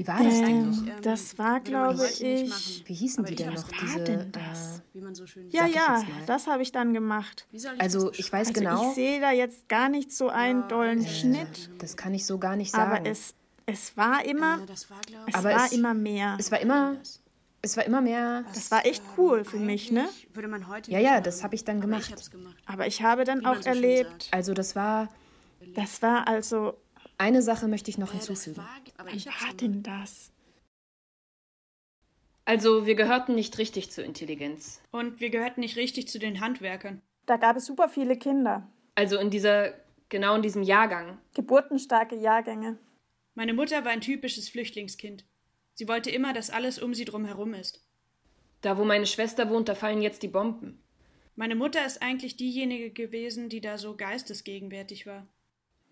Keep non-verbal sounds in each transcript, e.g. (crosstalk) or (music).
Wie war das Ähm, eigentlich? das war, glaube ich. Wie hießen die Aber denn ich- noch? Diese. denn das? Äh, Wie man so schön Ja, ich ja, das habe ich dann gemacht. Wie soll ich also das ich weiß Also genau, ich sehe da jetzt gar nicht so einen dollen Schnitt, das kann ich so gar nicht sagen. aber es, es war immer? Das war, es aber war es- immer mehr. es war immer, es war immer mehr. Das war echt cool für mich, ne? Würde man heute Ja, ja, machen. das habe ich dann Aber gemacht. Ich hab's gemacht. Aber ich habe dann Wie auch so erlebt. Also das war. das war also, Eine Sache möchte ich noch Ja, das hinzufügen. war, aber wie ich hab's war denn das? Also, wir gehörten nicht richtig zur Intelligenz. Und wir gehörten nicht richtig zu den Handwerkern. Da gab es super viele Kinder, Also in dieser, genau in diesem Jahrgang. geburtenstarke Jahrgänge. Meine Mutter war ein typisches Flüchtlingskind. Sie wollte immer, dass alles um sie drum herum ist. Da, wo meine Schwester wohnt, da fallen jetzt die Bomben. Meine Mutter ist eigentlich diejenige gewesen, die da so geistesgegenwärtig war.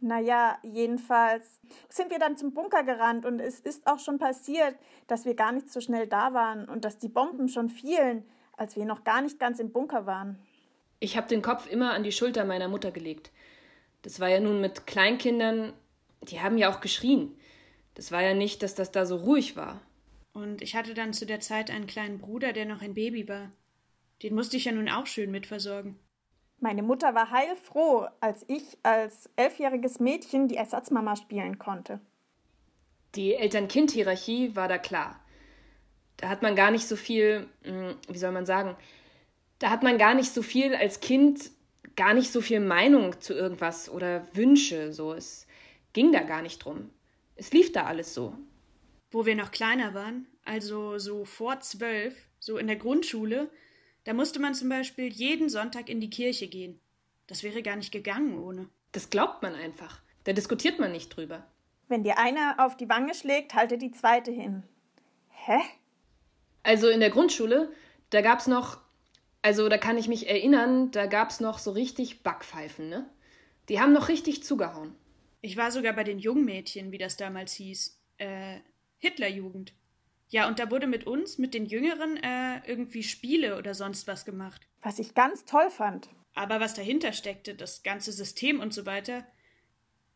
Naja, jedenfalls sind wir dann zum Bunker gerannt und es ist auch schon passiert, dass wir gar nicht so schnell da waren und dass die Bomben schon fielen, als wir noch gar nicht ganz im Bunker waren. Ich habe den Kopf immer an die Schulter meiner Mutter gelegt. Das war ja nun mit Kleinkindern, die haben ja auch geschrien. Das war ja nicht, dass das da so ruhig war. Und ich hatte dann zu der Zeit einen kleinen Bruder, der noch ein Baby war. Den musste ich ja nun auch schön mitversorgen. Meine Mutter war heilfroh, als ich als elfjähriges Mädchen die Ersatzmama spielen konnte. Die Eltern-Kind-Hierarchie war da klar. Da hat man gar nicht so viel, hm, wie soll man sagen, da hat man gar nicht so viel als Kind, gar nicht so viel Meinung zu irgendwas oder Wünsche, so. Es ging da gar nicht drum. Es lief da alles so. Wo wir noch kleiner waren, also so vor zwölf, so in der Grundschule, da musste man zum Beispiel jeden Sonntag in die Kirche gehen. Das wäre gar nicht gegangen ohne. Das glaubt man einfach. Da diskutiert man nicht drüber. Wenn dir einer auf die Wange schlägt, halte die zweite hin. Hä? Also in der Grundschule, da gab's noch, also da kann ich mich erinnern, da gab's noch so richtig Backpfeifen, ne? Die haben noch richtig zugehauen. Ich war sogar bei den Jungmädchen, wie das damals hieß. Äh, Hitlerjugend. Ja, und da wurde mit uns, mit den Jüngeren, äh, irgendwie Spiele oder sonst was gemacht. Was ich ganz toll fand. Aber was dahinter steckte, das ganze System und so weiter,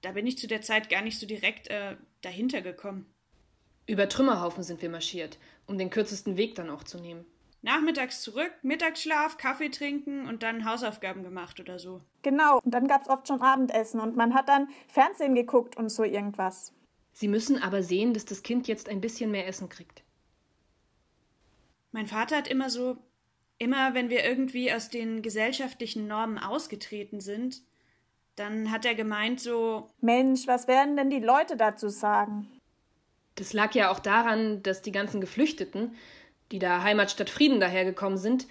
da bin ich zu der Zeit gar nicht so direkt äh, dahinter gekommen. Über Trümmerhaufen sind wir marschiert, um den kürzesten Weg dann auch zu nehmen. Nachmittags zurück, Mittagsschlaf, Kaffee trinken und dann Hausaufgaben gemacht oder so. Genau, und dann gab es oft schon Abendessen und man hat dann Fernsehen geguckt und so irgendwas. Sie müssen aber sehen, dass das Kind jetzt ein bisschen mehr Essen kriegt. Mein Vater hat immer so, immer wenn wir irgendwie aus den gesellschaftlichen Normen ausgetreten sind, dann hat er gemeint so, Mensch, was werden denn die Leute dazu sagen? Das lag ja auch daran, dass die ganzen Geflüchteten, die da Heimatstadt Frieden dahergekommen sind,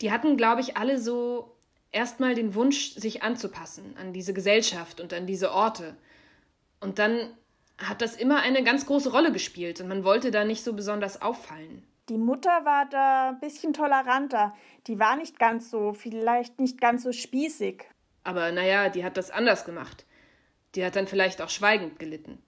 die hatten, glaube ich, alle so erstmal den Wunsch, sich anzupassen an diese Gesellschaft und an diese Orte. Und dann hat das immer eine ganz große Rolle gespielt und man wollte da nicht so besonders auffallen. Die Mutter war da ein bisschen toleranter. Die war nicht ganz so, vielleicht nicht ganz so spießig. Aber naja, die hat das anders gemacht. Die hat dann vielleicht auch schweigend gelitten.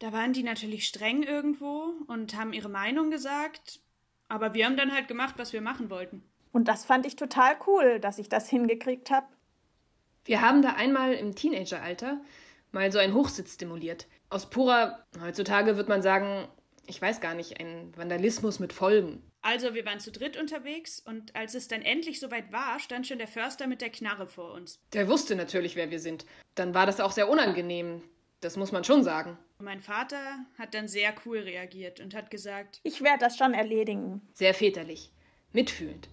da waren die natürlich streng irgendwo und haben ihre Meinung gesagt, aber wir haben dann halt gemacht, was wir machen wollten. Und das fand ich total cool, dass ich das hingekriegt habe. Wir haben da einmal im Teenageralter mal so einen Hochsitz stimuliert. Aus purer, heutzutage wird man sagen, ich weiß gar nicht, ein Vandalismus mit Folgen. Also wir waren zu dritt unterwegs und als es dann endlich soweit war, stand schon der Förster mit der Knarre vor uns. Der wusste natürlich, wer wir sind. Dann war das auch sehr unangenehm. Das muss man schon sagen. Und mein Vater hat dann sehr cool reagiert und hat gesagt, Ich werde das schon erledigen. Sehr väterlich. Mitfühlend.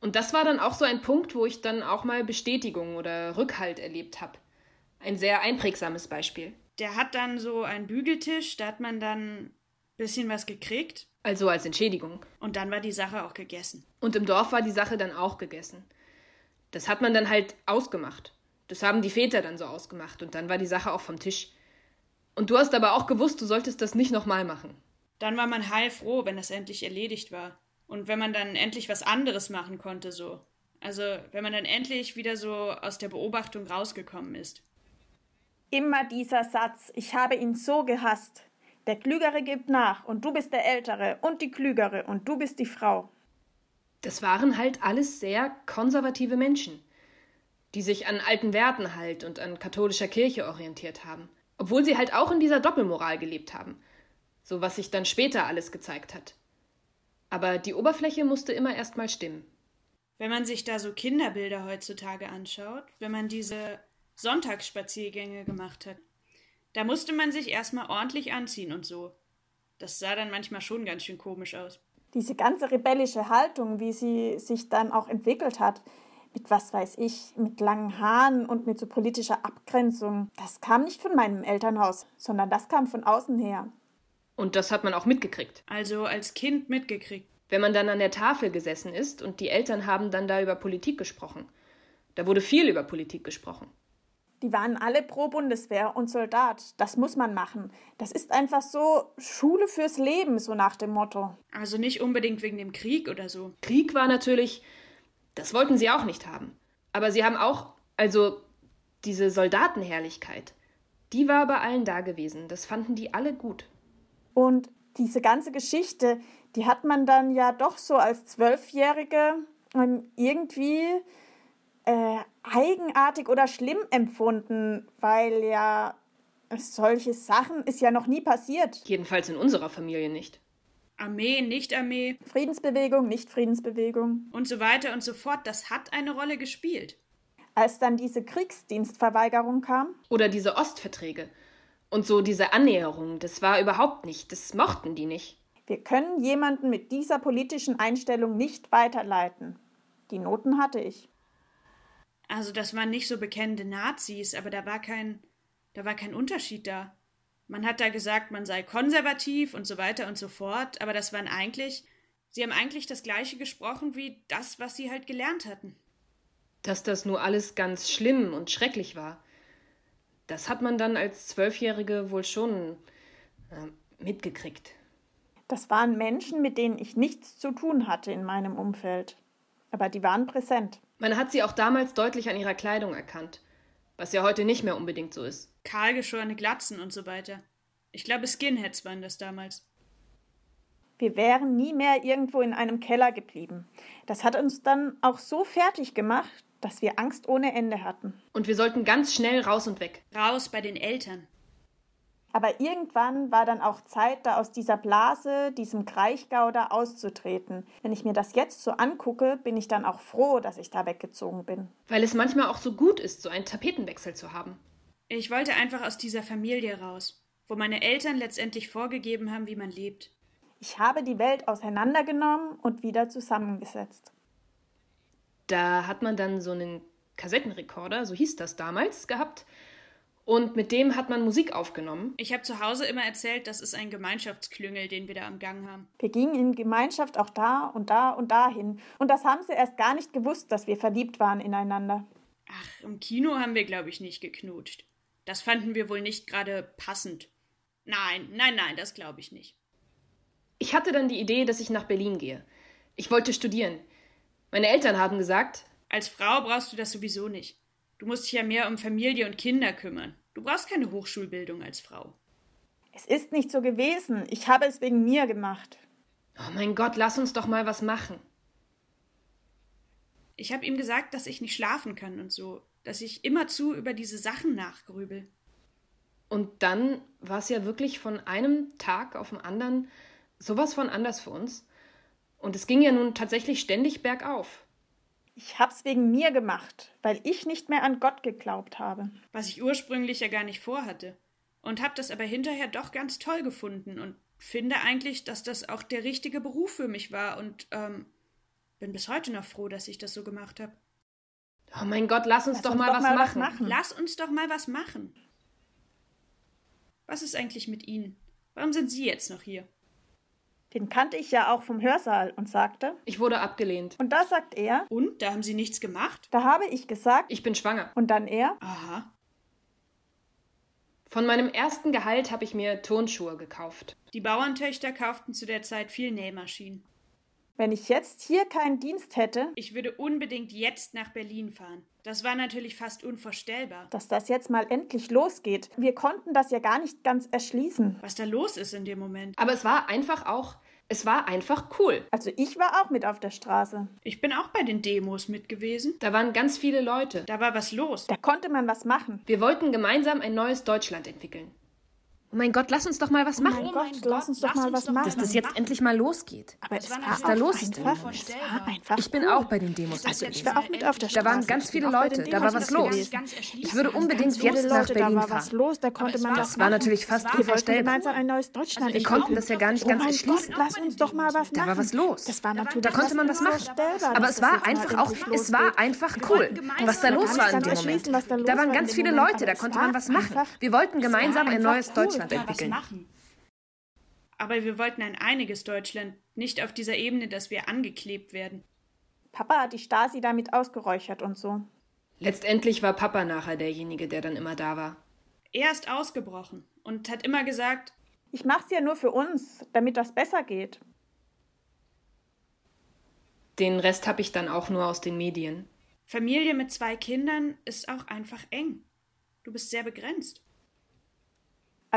Und das war dann auch so ein Punkt, wo ich dann auch mal Bestätigung oder Rückhalt erlebt habe. Ein sehr einprägsames Beispiel. der hat dann so einen Bügeltisch, da hat man dann bisschen was gekriegt Also als Entschädigung. und dann war die Sache auch gegessen. Und im Dorf war die Sache dann auch gegessen. Das hat man dann halt ausgemacht. Das haben die Väter dann so ausgemacht und dann war die Sache auch vom Tisch. Und du hast aber auch gewusst, du solltest das nicht nochmal machen. Dann war man heilfroh, wenn das endlich erledigt war. Und wenn man dann endlich was anderes machen konnte, so. Also, wenn man dann endlich wieder so aus der Beobachtung rausgekommen ist. Immer dieser Satz, ich habe ihn so gehasst. Der Klügere gibt nach und du bist der Ältere und die Klügere und du bist die Frau. Das waren halt alles sehr konservative Menschen, die sich an alten Werten halt und an katholischer Kirche orientiert haben. Obwohl sie halt auch in dieser Doppelmoral gelebt haben. so was sich dann später alles gezeigt hat. Aber die Oberfläche musste immer erst mal stimmen. Wenn man sich da so Kinderbilder heutzutage anschaut, wenn man diese Sonntagsspaziergänge gemacht hat, da musste man sich erstmal ordentlich anziehen und so. Das sah dann manchmal schon ganz schön komisch aus. Diese ganze rebellische Haltung, wie sie sich dann auch entwickelt hat, mit was weiß ich, mit langen Haaren und mit so politischer Abgrenzung, das kam nicht von meinem Elternhaus, sondern das kam von außen her. Und das hat man auch mitgekriegt. Also als Kind mitgekriegt. Wenn man dann an der Tafel gesessen ist und die Eltern haben dann da über Politik gesprochen. Da wurde viel über Politik gesprochen. Die waren alle pro Bundeswehr und Soldat. Das muss man machen. Das ist einfach so Schule fürs Leben, so nach dem Motto. Also nicht unbedingt wegen dem Krieg oder so. Krieg war natürlich, das wollten sie auch nicht haben. Aber sie haben auch, also diese Soldatenherrlichkeit, die war bei allen da gewesen. Das fanden die alle gut. Und diese ganze Geschichte, die hat man dann ja doch so als Zwölfjährige ähm, irgendwie äh, eigenartig oder schlimm empfunden, weil ja solche Sachen ist ja noch nie passiert. Jedenfalls in unserer Familie nicht. Armee, nicht Armee. Friedensbewegung, nicht Friedensbewegung. Und so weiter und so fort, das hat eine Rolle gespielt. Als dann diese Kriegsdienstverweigerung kam. Oder diese Ostverträge. Und so diese Annäherung, das war überhaupt nicht, das mochten die nicht. Wir können jemanden mit dieser politischen Einstellung nicht weiterleiten. Die Noten hatte ich. Also das waren nicht so bekennende Nazis, aber da war kein, da war kein Unterschied da. Man hat da gesagt, man sei konservativ und so weiter und so fort, aber das waren eigentlich, sie haben eigentlich das gleiche gesprochen wie das, was sie halt gelernt hatten. Dass das nur alles ganz schlimm und schrecklich war, das hat man dann als Zwölfjährige wohl schon äh, mitgekriegt. Das waren Menschen, mit denen ich nichts zu tun hatte in meinem Umfeld. Aber die waren präsent. Man hat sie auch damals deutlich an ihrer Kleidung erkannt, was ja heute nicht mehr unbedingt so ist. Kahlgeschorene Glatzen und so weiter. Ich glaube, Skinheads waren das damals. Wir wären nie mehr irgendwo in einem Keller geblieben. Das hat uns dann auch so fertig gemacht, dass wir Angst ohne Ende hatten. Und wir sollten ganz schnell raus und weg. Raus bei den Eltern. Aber irgendwann war dann auch Zeit, da aus dieser Blase, diesem Kraichgau da auszutreten. Wenn ich mir das jetzt so angucke, bin ich dann auch froh, dass ich da weggezogen bin. Weil es manchmal auch so gut ist, so einen Tapetenwechsel zu haben. Ich wollte einfach aus dieser Familie raus, wo meine Eltern letztendlich vorgegeben haben, wie man lebt. Ich habe die Welt auseinandergenommen und wieder zusammengesetzt. Da hat man dann so einen Kassettenrekorder, so hieß das damals, gehabt und mit dem hat man Musik aufgenommen. Ich habe zu Hause immer erzählt, das ist ein Gemeinschaftsklüngel, den wir da am Gang haben. Wir gingen in Gemeinschaft auch da und da und dahin. Und das haben sie erst gar nicht gewusst, dass wir verliebt waren ineinander. Ach, im Kino haben wir, glaube ich, nicht geknutscht. Das fanden wir wohl nicht gerade passend. Nein, nein, nein, das glaube ich nicht. Ich hatte dann die Idee, dass ich nach Berlin gehe. Ich wollte studieren. Meine Eltern haben gesagt, als Frau brauchst du das sowieso nicht. Du musst dich ja mehr um Familie und Kinder kümmern. Du brauchst keine Hochschulbildung als Frau. Es ist nicht so gewesen. Ich habe es wegen mir gemacht. Oh mein Gott, lass uns doch mal was machen. Ich habe ihm gesagt, dass ich nicht schlafen kann und so, dass ich immerzu über diese Sachen nachgrübel. Und dann war es ja wirklich von einem Tag auf den anderen sowas von anders für uns. Und es ging ja nun tatsächlich ständig bergauf. Ich hab's wegen mir gemacht, weil ich nicht mehr an Gott geglaubt habe. Was ich ursprünglich ja gar nicht vorhatte. Und hab das aber hinterher doch ganz toll gefunden und finde eigentlich, dass das auch der richtige Beruf für mich war und ähm, bin bis heute noch froh, dass ich das so gemacht habe. Oh mein Gott, lass uns, lass doch, uns mal, doch was, mal machen. was machen. Lass uns doch mal was machen. Was ist eigentlich mit Ihnen? Warum sind Sie jetzt noch hier? Den kannte ich ja auch vom Hörsaal und sagte, ich wurde abgelehnt. Und da sagt er, und? Da haben Sie nichts gemacht? Da habe ich gesagt, ich bin schwanger. Und dann er, aha. Von meinem ersten Gehalt habe ich mir Turnschuhe gekauft. Die Bauerntöchter kauften zu der Zeit viel Nähmaschinen. Wenn ich jetzt hier keinen Dienst hätte. Ich würde unbedingt jetzt nach Berlin fahren. Das war natürlich fast unvorstellbar. Dass das jetzt mal endlich losgeht. Wir konnten das ja gar nicht ganz erschließen. Was da los ist in dem Moment. Aber es war einfach auch es war einfach cool. Also ich war auch mit auf der Straße. Ich bin auch bei den Demos mit gewesen. Da waren ganz viele Leute. Da war was los. Da konnte man was machen. Wir wollten gemeinsam ein neues Deutschland entwickeln. Oh mein Gott, lass uns doch mal was machen. Oh mein Gott, lass uns doch mal was machen. Dass das jetzt endlich mal losgeht. Aber es war Was da los ist Ich bin cool. auch bei den Demos Also ich war auch mit auf der Straße. Da waren ganz viele Leute, da war was los. Ich würde unbedingt jetzt nach Leute, Berlin da war was fahren. los, da konnte man das war natürlich fast unvorstellbar. gemeinsam ein neues Deutschland Wir konnten das ja gar nicht oh ganz mein erschließen. Lass uns doch mal was machen. Da war was los. Das war natürlich Da konnte man was machen. Aber es war einfach auch, es war einfach cool, was da los war in dem Moment. da waren war ganz viele Leute, da konnte man was machen. Wir wollten gemeinsam ein neues cool. Deutschland Mal was entwickeln. machen. Aber wir wollten ein einiges Deutschland, nicht auf dieser Ebene, dass wir angeklebt werden. Papa hat die Stasi damit ausgeräuchert und so. Letztendlich war Papa nachher derjenige, der dann immer da war. Er ist ausgebrochen und hat immer gesagt, Ich mach's ja nur für uns, damit das besser geht. Den Rest habe ich dann auch nur aus den Medien. Familie mit zwei Kindern ist auch einfach eng. Du bist sehr begrenzt.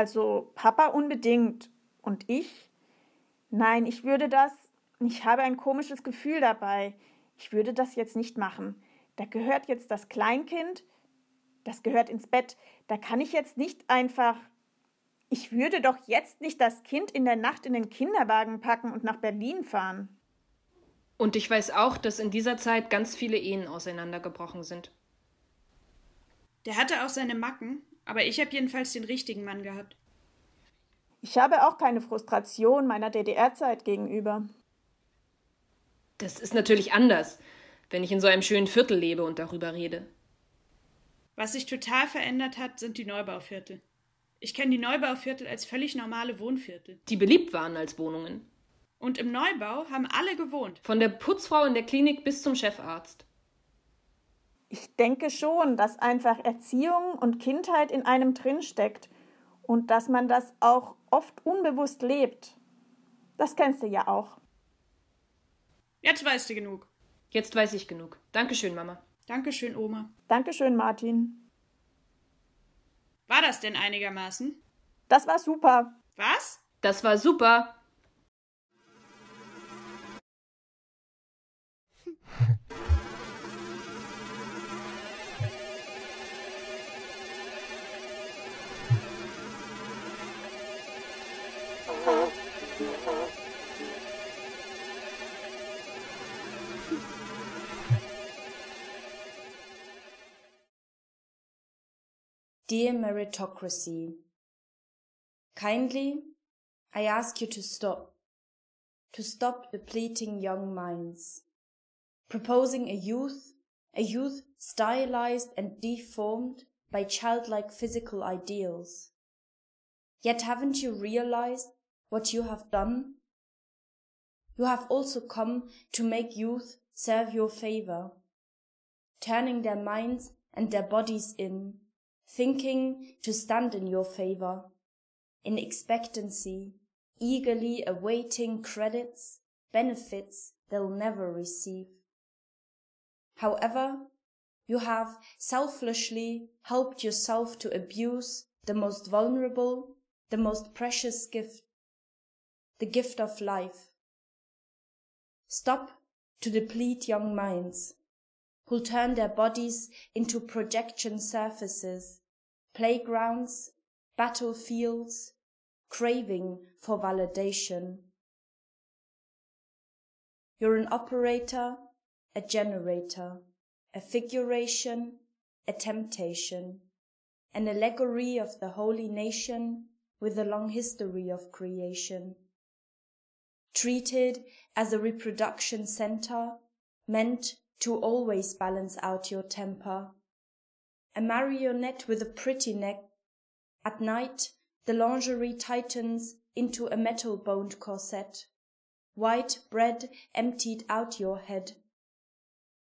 Also Papa unbedingt. Und ich? Nein, ich würde das. Ich habe ein komisches Gefühl dabei. Ich würde das jetzt nicht machen. Da gehört jetzt das Kleinkind. Das gehört ins Bett. Da kann ich jetzt nicht einfach. Ich würde doch jetzt nicht das Kind in der Nacht in den Kinderwagen packen und nach Berlin fahren. Und ich weiß auch, dass in dieser Zeit ganz viele Ehen auseinandergebrochen sind. Der hatte auch seine Macken, aber ich habe jedenfalls den richtigen Mann gehabt. Ich habe auch keine Frustration meiner DDR-Zeit gegenüber. Das ist natürlich anders, wenn ich in so einem schönen Viertel lebe und darüber rede. Was sich total verändert hat, sind die Neubauviertel. Ich kenne die Neubauviertel als völlig normale Wohnviertel. Die beliebt waren als Wohnungen. Und im Neubau haben alle gewohnt. Von der Putzfrau in der Klinik bis zum Chefarzt. Ich denke schon, dass einfach Erziehung und Kindheit in einem drinsteckt und dass man das auch oft unbewusst lebt. Das kennst du ja auch. Jetzt weißt du genug. Jetzt weiß ich genug. Dankeschön, Mama. Dankeschön, Oma. Dankeschön, Martin. War das denn einigermaßen? Das war super. Was? Das war super. (laughs) Dear Meritocracy, Kindly, I ask you to stop, to stop depleting young minds, proposing a youth, a youth stylized and deformed by childlike physical ideals. Yet haven't you realized what you have done? You have also come to make youth serve your favor, turning their minds and their bodies in, thinking to stand in your favor, in expectancy, eagerly awaiting credits, benefits they'll never receive. However, you have selflessly helped yourself to abuse the most vulnerable, the most precious gift, the gift of life. Stop to deplete young minds who'll turn their bodies into projection surfaces, playgrounds, battlefields, craving for validation. You're an operator, a generator, a figuration, a temptation, an allegory of the holy nation with a long history of creation. Treated as a reproduction center, meant to always balance out your temper. A marionette with a pretty neck. At night, the lingerie tightens into a metal boned corset. White bread emptied out your head.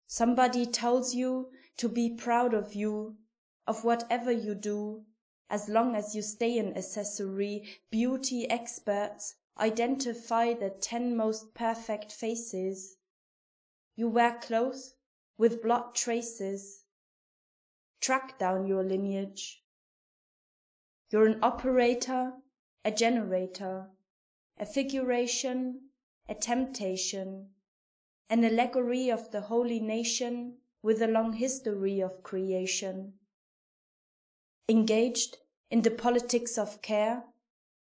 Somebody tells you to be proud of you, of whatever you do, as long as you stay an accessory. Beauty experts identify the ten most perfect faces. You wear clothes with blood traces. Track down your lineage. You're an operator, a generator, a figuration, a temptation, an allegory of the holy nation with a long history of creation. Engaged in the politics of care,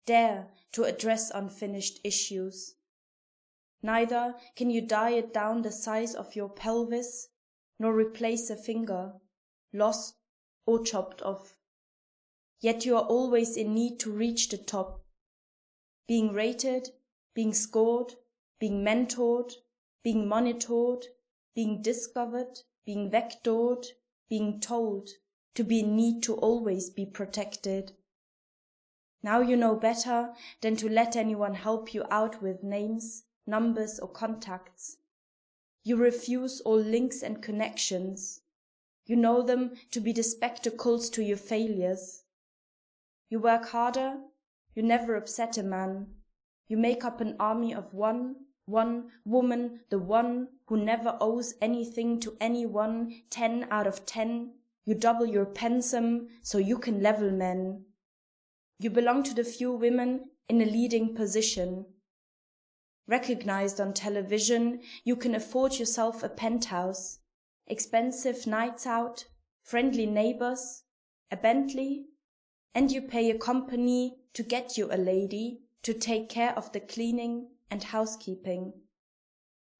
dare to address unfinished issues. Neither can you diet down the size of your pelvis, nor replace a finger, lost or chopped off. Yet you are always in need to reach the top, being rated, being scored, being mentored, being monitored, being discovered, being vectored, being told, to be in need to always be protected. Now you know better than to let anyone help you out with names, numbers, or contacts. You refuse all links and connections. You know them to be the spectacles to your failures. You work harder, you never upset a man. You make up an army of one, one woman, the one who never owes anything to anyone, ten out of ten. You double your pensum so you can level men. You belong to the few women in a leading position. Recognized on television, you can afford yourself a penthouse, expensive nights out, friendly neighbors, a Bentley, and you pay a company to get you a lady to take care of the cleaning and housekeeping.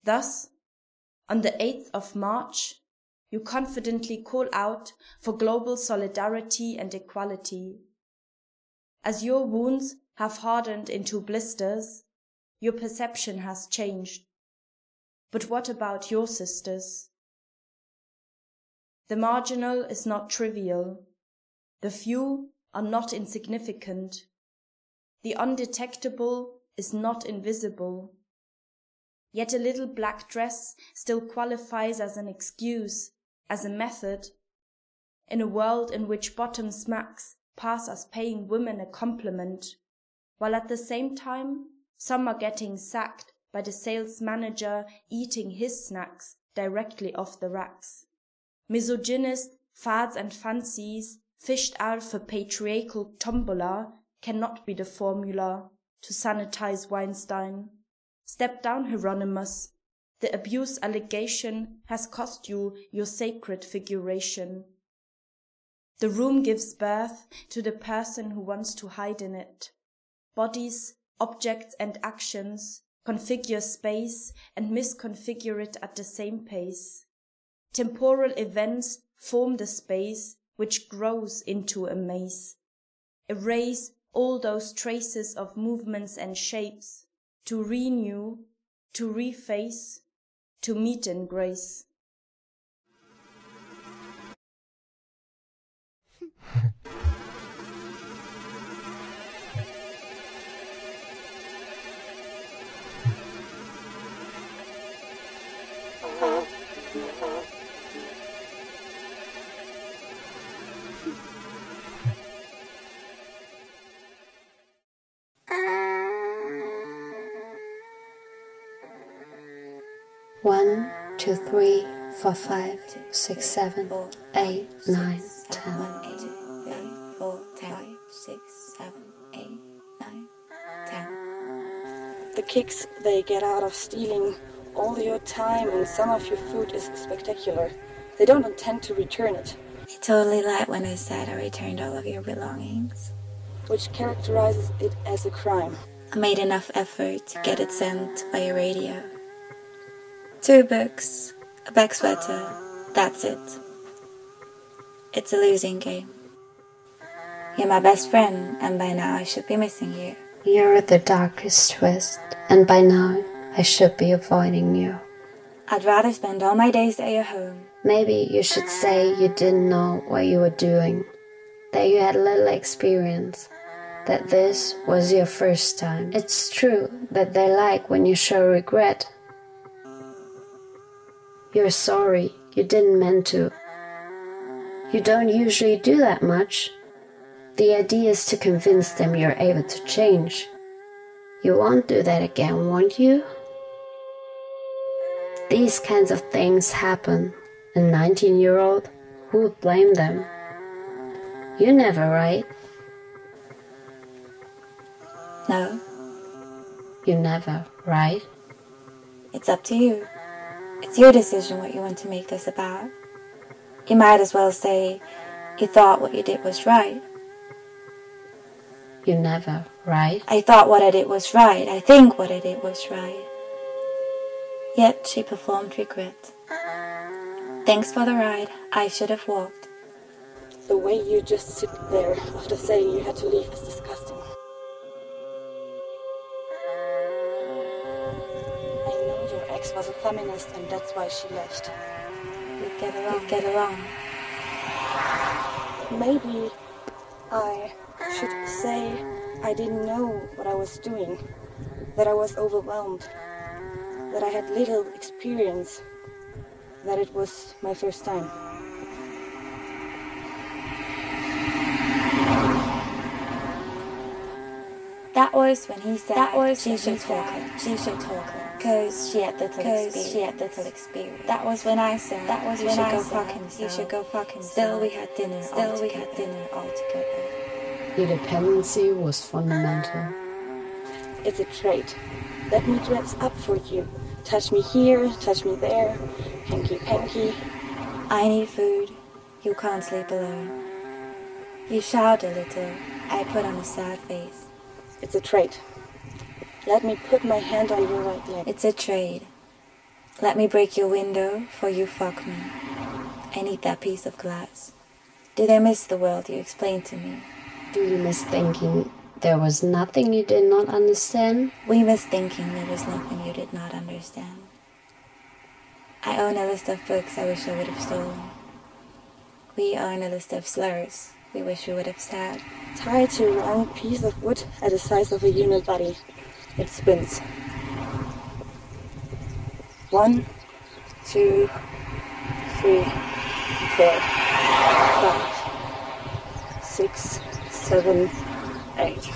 Thus, on the 8th of March, you confidently call out for global solidarity and equality. As your wounds have hardened into blisters, your perception has changed. But what about your sisters? The marginal is not trivial. The few are not insignificant. The undetectable is not invisible. Yet a little black dress still qualifies as an excuse, as a method. In a world in which bottom smacks pass as paying women a compliment, while at the same time some are getting sacked by the sales manager eating his snacks directly off the racks. Misogynist fads and fancies fished out for patriarchal tombola cannot be the formula to sanitize Weinstein. Step down, Hieronymus. The abuse allegation has cost you your sacred figuration. The room gives birth to the person who wants to hide in it. Bodies, objects, and actions configure space and misconfigure it at the same pace. Temporal events form the space which grows into a maze. Erase all those traces of movements and shapes to renew, to reface, to meet in grace. One, two, three, four, five, six, seven, eight, nine, ten. The kicks they get out of stealing all your time and some of your food is spectacular. They don't intend to return it. I totally lied when I said I returned all of your belongings. Which characterizes it as a crime. I made enough effort to get it sent by a radio. Two books, a back sweater, that's it. It's a losing game. You're my best friend, and by now I should be missing you. You're the darkest twist, and by now I should be avoiding you. I'd rather spend all my days at your home. Maybe you should say you didn't know what you were doing, that you had little experience, that this was your first time. It's true that they like when you show regret. You're sorry, you didn't mean to. You don't usually do that much. The idea is to convince them you're able to change. You won't do that again, won't you? These kinds of things happen. A 19 year old, who would blame them? You never, right? No, You never, right? it's up to you. It's your decision what you want to make this about. You might as well say you thought what you did was right. You never, right? I thought what I did was right. I think what I did was right. Yet she performed regret. Thanks for the ride. I should have walked. The way you just sit there after saying you had to leave is disgusting. Feminist and that's why she left. We'd get along. Get along. Maybe I should say I didn't know what I was doing, that I was overwhelmed, that I had little experience, that it was my first time. That was when he said that was she should talk. She should talk. Cause she had little experience. She had little experience. That was when I said that was when I go said fuck himself. He should go fuck himself. Still we had dinner. Still we had dinner all together. Your dependency was fundamental. It's a trait. Let me dress up for you. Touch me here, touch me there, hanky panky. I need food. You can't sleep alone. You shout a little. I put on a sad face. It's a trait. Let me put my hand on your right leg. It's a trade. Let me break your window, for you fuck me. I need that piece of glass. Did I miss the world you explained to me? Do you miss thinking there was nothing you did not understand? We miss thinking there was nothing you did not understand. I own a list of books I wish I would have stolen. We own a list of slurs we wish we would have said. Tied to a round piece of wood at the size of a human body. It spins. One, two, three, four, five, six, seven, eight.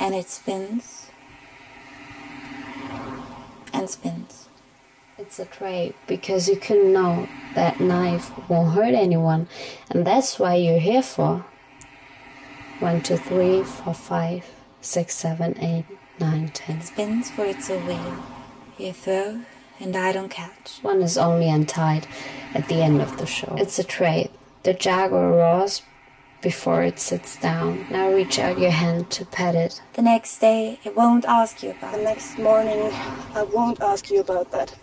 And it spins and spins. It's a trait because you can know that knife won't hurt anyone, and that's why you're here for. One, two, three, four, five, six, seven, eight, nine, ten. It spins for it's a wheel. You throw, and I don't catch. One is only untied at the end of the show. It's a trait. The jaguar roars before it sits down. Now reach out your hand to pet it. The next day, it won't ask you about The next morning, I won't ask you about that.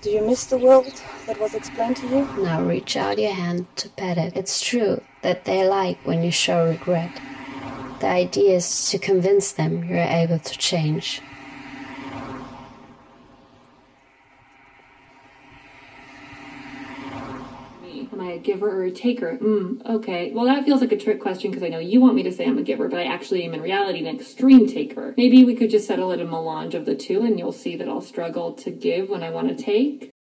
Do you miss the world that was explained to you? Now reach out your hand to pet it. It's true that they like when you show regret. The idea is to convince them you're able to change. Am I a giver or a taker? Mm, okay. Well, that feels like a trick question because I know you want me to say I'm a giver, but I actually am in reality an extreme taker. Maybe we could just settle it a melange of the two and you'll see that I'll struggle to give when I want to take.